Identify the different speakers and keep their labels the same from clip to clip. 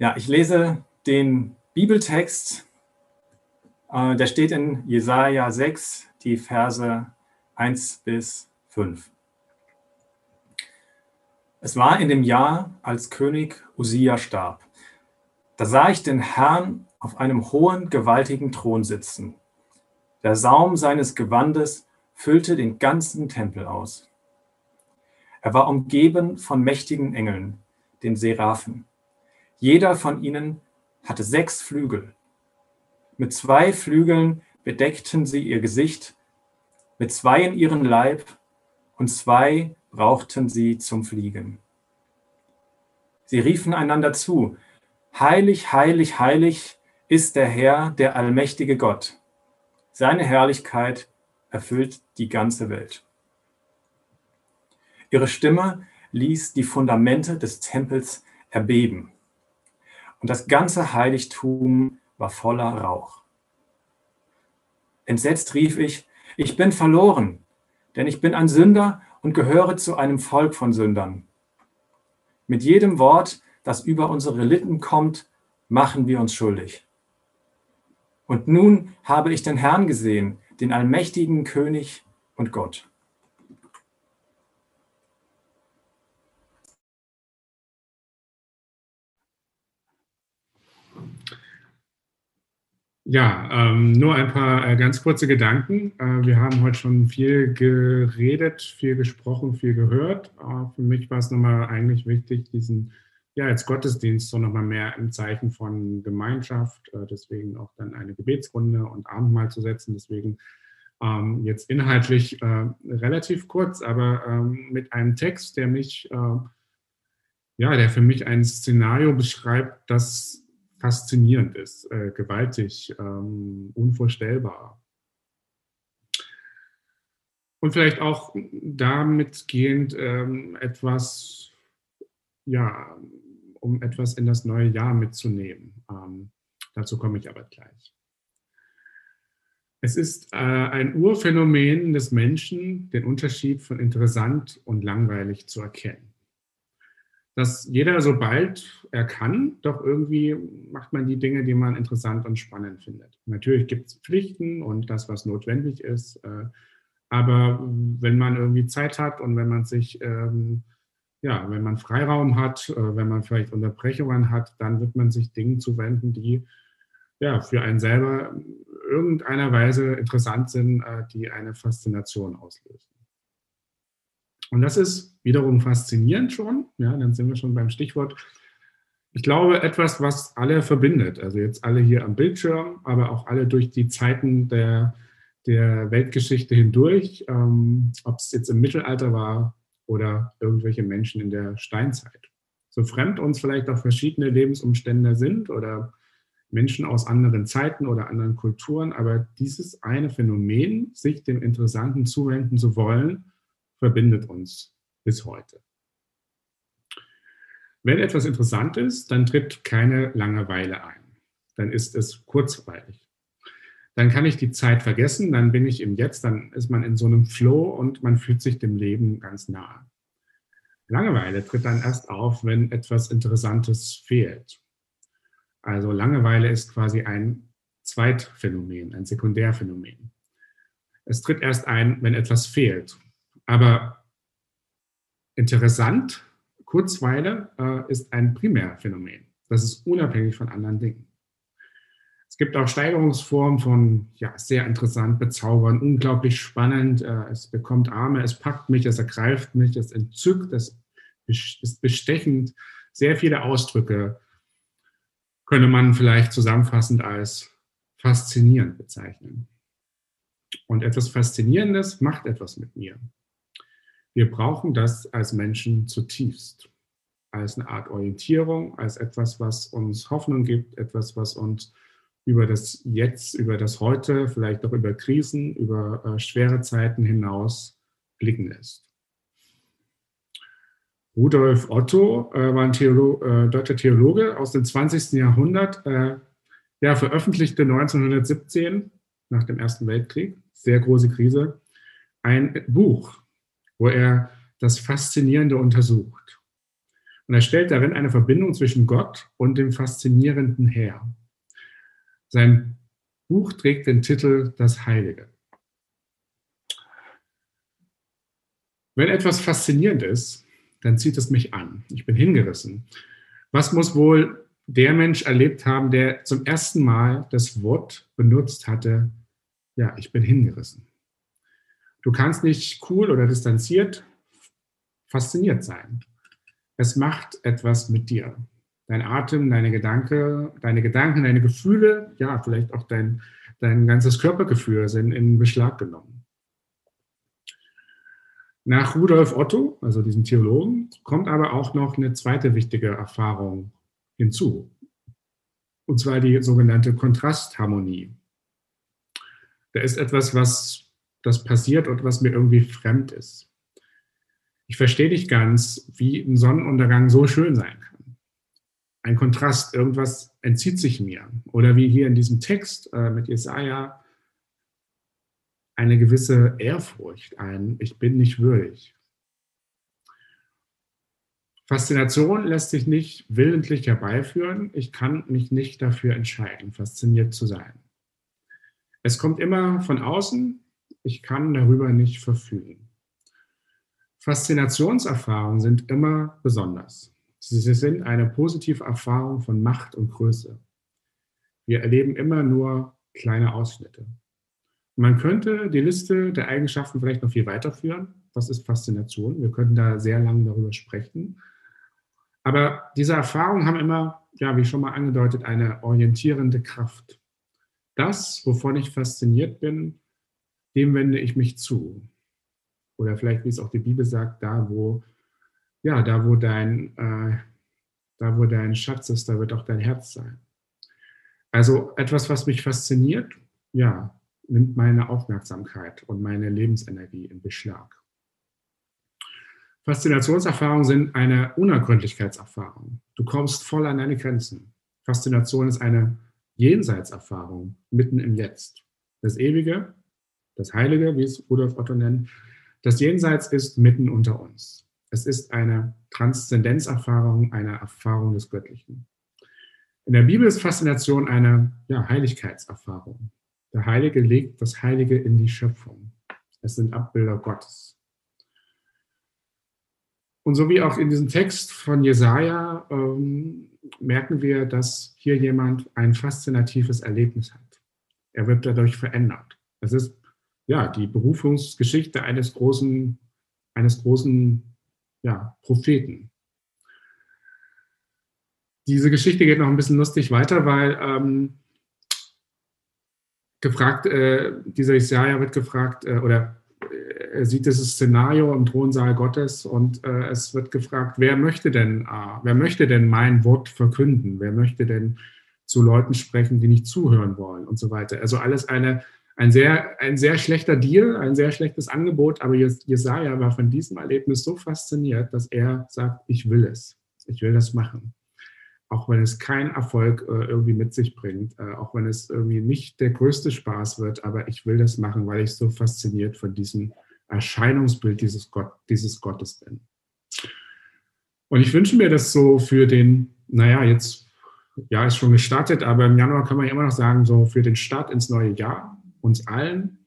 Speaker 1: Ja, ich lese den Bibeltext, äh, der steht in Jesaja 6, die Verse 1 bis 5. Es war in dem Jahr, als König Usia starb. Da sah ich den Herrn auf einem hohen, gewaltigen Thron sitzen. Der Saum seines Gewandes füllte den ganzen Tempel aus. Er war umgeben von mächtigen Engeln, den Seraphen. Jeder von ihnen hatte sechs Flügel. Mit zwei Flügeln bedeckten sie ihr Gesicht, mit zweien ihren Leib und zwei brauchten sie zum Fliegen. Sie riefen einander zu, Heilig, heilig, heilig ist der Herr, der allmächtige Gott. Seine Herrlichkeit erfüllt die ganze Welt. Ihre Stimme ließ die Fundamente des Tempels erbeben. Und das ganze Heiligtum war voller Rauch. Entsetzt rief ich, ich bin verloren, denn ich bin ein Sünder und gehöre zu einem Volk von Sündern. Mit jedem Wort, das über unsere Lippen kommt, machen wir uns schuldig. Und nun habe ich den Herrn gesehen, den allmächtigen König und Gott.
Speaker 2: Ja, ähm, nur ein paar äh, ganz kurze Gedanken. Äh, wir haben heute schon viel geredet, viel gesprochen, viel gehört. Äh, für mich war es nochmal eigentlich wichtig, diesen ja, als Gottesdienst so nochmal mehr im Zeichen von Gemeinschaft, äh, deswegen auch dann eine Gebetsrunde und Abendmahl zu setzen. Deswegen ähm, jetzt inhaltlich äh, relativ kurz, aber ähm, mit einem Text, der mich, äh, ja, der für mich ein Szenario beschreibt, das faszinierend ist, äh, gewaltig, ähm, unvorstellbar. Und vielleicht auch damit gehend ähm, etwas, ja, um etwas in das neue Jahr mitzunehmen. Ähm, dazu komme ich aber gleich. Es ist äh, ein Urphänomen des Menschen, den Unterschied von interessant und langweilig zu erkennen dass jeder, sobald er kann, doch irgendwie macht man die Dinge, die man interessant und spannend findet. Natürlich gibt es Pflichten und das, was notwendig ist. Äh, aber wenn man irgendwie Zeit hat und wenn man sich, ähm, ja, wenn man Freiraum hat, äh, wenn man vielleicht Unterbrechungen hat, dann wird man sich Dingen zuwenden, die ja für einen selber irgendeiner Weise interessant sind, äh, die eine Faszination auslösen. Und das ist wiederum faszinierend schon. Ja, dann sind wir schon beim Stichwort. Ich glaube, etwas, was alle verbindet. Also jetzt alle hier am Bildschirm, aber auch alle durch die Zeiten der, der Weltgeschichte hindurch, ähm, ob es jetzt im Mittelalter war oder irgendwelche Menschen in der Steinzeit. So fremd uns vielleicht auch verschiedene Lebensumstände sind oder Menschen aus anderen Zeiten oder anderen Kulturen, aber dieses eine Phänomen, sich dem Interessanten zuwenden zu wollen, verbindet uns bis heute. Wenn etwas interessant ist, dann tritt keine Langeweile ein. Dann ist es kurzweilig. Dann kann ich die Zeit vergessen, dann bin ich im Jetzt, dann ist man in so einem Flow und man fühlt sich dem Leben ganz nahe. Langeweile tritt dann erst auf, wenn etwas Interessantes fehlt. Also Langeweile ist quasi ein Zweitphänomen, ein Sekundärphänomen. Es tritt erst ein, wenn etwas fehlt. Aber interessant, Kurzweile äh, ist ein Primärphänomen. Das ist unabhängig von anderen Dingen. Es gibt auch Steigerungsformen von ja, sehr interessant, bezaubernd, unglaublich spannend. Äh, es bekommt Arme, es packt mich, es ergreift mich, es entzückt, es ist bestechend. Sehr viele Ausdrücke könnte man vielleicht zusammenfassend als faszinierend bezeichnen. Und etwas Faszinierendes macht etwas mit mir. Wir brauchen das als Menschen zutiefst, als eine Art Orientierung, als etwas, was uns Hoffnung gibt, etwas, was uns über das Jetzt, über das Heute, vielleicht auch über Krisen, über äh, schwere Zeiten hinaus blicken lässt. Rudolf Otto äh, war ein Theolo äh, deutscher Theologe aus dem 20. Jahrhundert. Äh, ja, veröffentlichte 1917 nach dem Ersten Weltkrieg, sehr große Krise, ein Buch wo er das Faszinierende untersucht. Und er stellt darin eine Verbindung zwischen Gott und dem faszinierenden Heer. Sein Buch trägt den Titel Das Heilige. Wenn etwas faszinierend ist, dann zieht es mich an. Ich bin hingerissen. Was muss wohl der Mensch erlebt haben, der zum ersten Mal das Wort benutzt hatte, ja, ich bin hingerissen. Du kannst nicht cool oder distanziert fasziniert sein. Es macht etwas mit dir. Dein Atem, deine Gedanken, deine Gedanken, deine Gefühle, ja, vielleicht auch dein, dein ganzes Körpergefühl sind in Beschlag genommen. Nach Rudolf Otto, also diesem Theologen, kommt aber auch noch eine zweite wichtige Erfahrung hinzu. Und zwar die sogenannte Kontrastharmonie. Da ist etwas, was das passiert und was mir irgendwie fremd ist. Ich verstehe nicht ganz, wie ein Sonnenuntergang so schön sein kann. Ein Kontrast, irgendwas entzieht sich mir. Oder wie hier in diesem Text äh, mit Jesaja, eine gewisse Ehrfurcht, ein Ich bin nicht würdig. Faszination lässt sich nicht willentlich herbeiführen. Ich kann mich nicht dafür entscheiden, fasziniert zu sein. Es kommt immer von außen. Ich kann darüber nicht verfügen. Faszinationserfahrungen sind immer besonders. Sie sind eine positive Erfahrung von Macht und Größe. Wir erleben immer nur kleine Ausschnitte. Man könnte die Liste der Eigenschaften vielleicht noch viel weiterführen. Was ist Faszination? Wir könnten da sehr lange darüber sprechen. Aber diese Erfahrungen haben immer, ja, wie schon mal angedeutet, eine orientierende Kraft. Das, wovon ich fasziniert bin, dem wende ich mich zu. Oder vielleicht, wie es auch die Bibel sagt, da wo, ja, da wo dein, äh, da wo dein Schatz ist, da wird auch dein Herz sein. Also etwas, was mich fasziniert, ja, nimmt meine Aufmerksamkeit und meine Lebensenergie in Beschlag. Faszinationserfahrungen sind eine Unergründlichkeitserfahrung. Du kommst voll an deine Grenzen. Faszination ist eine Jenseitserfahrung mitten im Jetzt. Das Ewige, das Heilige, wie es Rudolf Otto nennt, das Jenseits ist mitten unter uns. Es ist eine Transzendenzerfahrung, eine Erfahrung des Göttlichen. In der Bibel ist Faszination eine ja, Heiligkeitserfahrung. Der Heilige legt das Heilige in die Schöpfung. Es sind Abbilder Gottes. Und so wie auch in diesem Text von Jesaja ähm, merken wir, dass hier jemand ein faszinatives Erlebnis hat. Er wird dadurch verändert. Es ist ja die Berufungsgeschichte eines großen, eines großen ja, Propheten. Diese Geschichte geht noch ein bisschen lustig weiter, weil ähm, gefragt, äh, dieser Jesaja wird gefragt, äh, oder er sieht dieses Szenario im Thronsaal Gottes und äh, es wird gefragt, wer möchte denn, äh, wer möchte denn mein Wort verkünden? Wer möchte denn zu Leuten sprechen, die nicht zuhören wollen und so weiter? Also alles eine, ein sehr, ein sehr schlechter Deal, ein sehr schlechtes Angebot, aber Jesaja war von diesem Erlebnis so fasziniert, dass er sagt, ich will es. Ich will das machen. Auch wenn es keinen Erfolg äh, irgendwie mit sich bringt, äh, auch wenn es irgendwie nicht der größte Spaß wird, aber ich will das machen, weil ich so fasziniert von diesem Erscheinungsbild dieses, Gott, dieses Gottes bin. Und ich wünsche mir das so für den, naja, jetzt, ja, ist schon gestartet, aber im Januar kann man immer noch sagen, so für den Start ins neue Jahr, uns allen,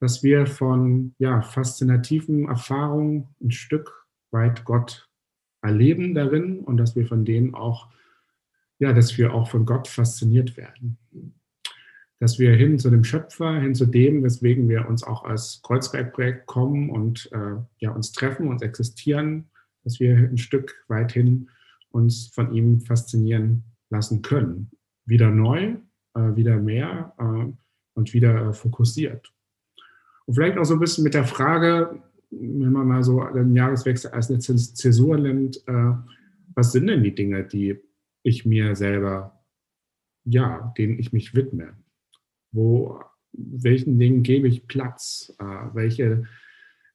Speaker 2: dass wir von, ja, faszinativen Erfahrungen ein Stück weit Gott erleben darin und dass wir von denen auch, ja, dass wir auch von Gott fasziniert werden dass wir hin zu dem Schöpfer, hin zu dem, weswegen wir uns auch als Kreuzbergprojekt kommen und äh, ja, uns treffen, uns existieren, dass wir ein Stück weit hin uns von ihm faszinieren lassen können. Wieder neu, äh, wieder mehr äh, und wieder äh, fokussiert. Und vielleicht auch so ein bisschen mit der Frage, wenn man mal so den Jahreswechsel als eine Zäsur nimmt, äh, was sind denn die Dinge, die ich mir selber, ja, denen ich mich widme? wo, welchen Dingen gebe ich Platz, äh, welche,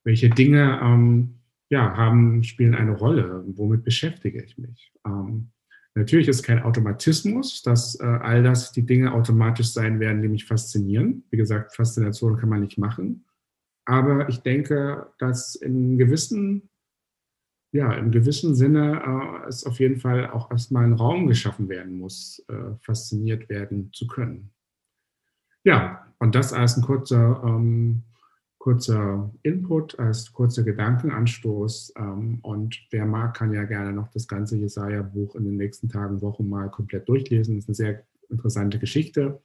Speaker 2: welche Dinge ähm, ja, haben, spielen eine Rolle, womit beschäftige ich mich. Ähm, natürlich ist kein Automatismus, dass äh, all das die Dinge automatisch sein werden, die mich faszinieren. Wie gesagt, Faszination kann man nicht machen. Aber ich denke, dass in gewissen ja, im gewissen Sinne äh, es auf jeden Fall auch erstmal ein Raum geschaffen werden muss, äh, fasziniert werden zu können. Ja, und das als ein kurzer, ähm, kurzer Input, als kurzer Gedankenanstoß. Ähm, und wer mag, kann ja gerne noch das ganze Jesaja-Buch in den nächsten Tagen, Wochen mal komplett durchlesen. Das ist eine sehr interessante Geschichte.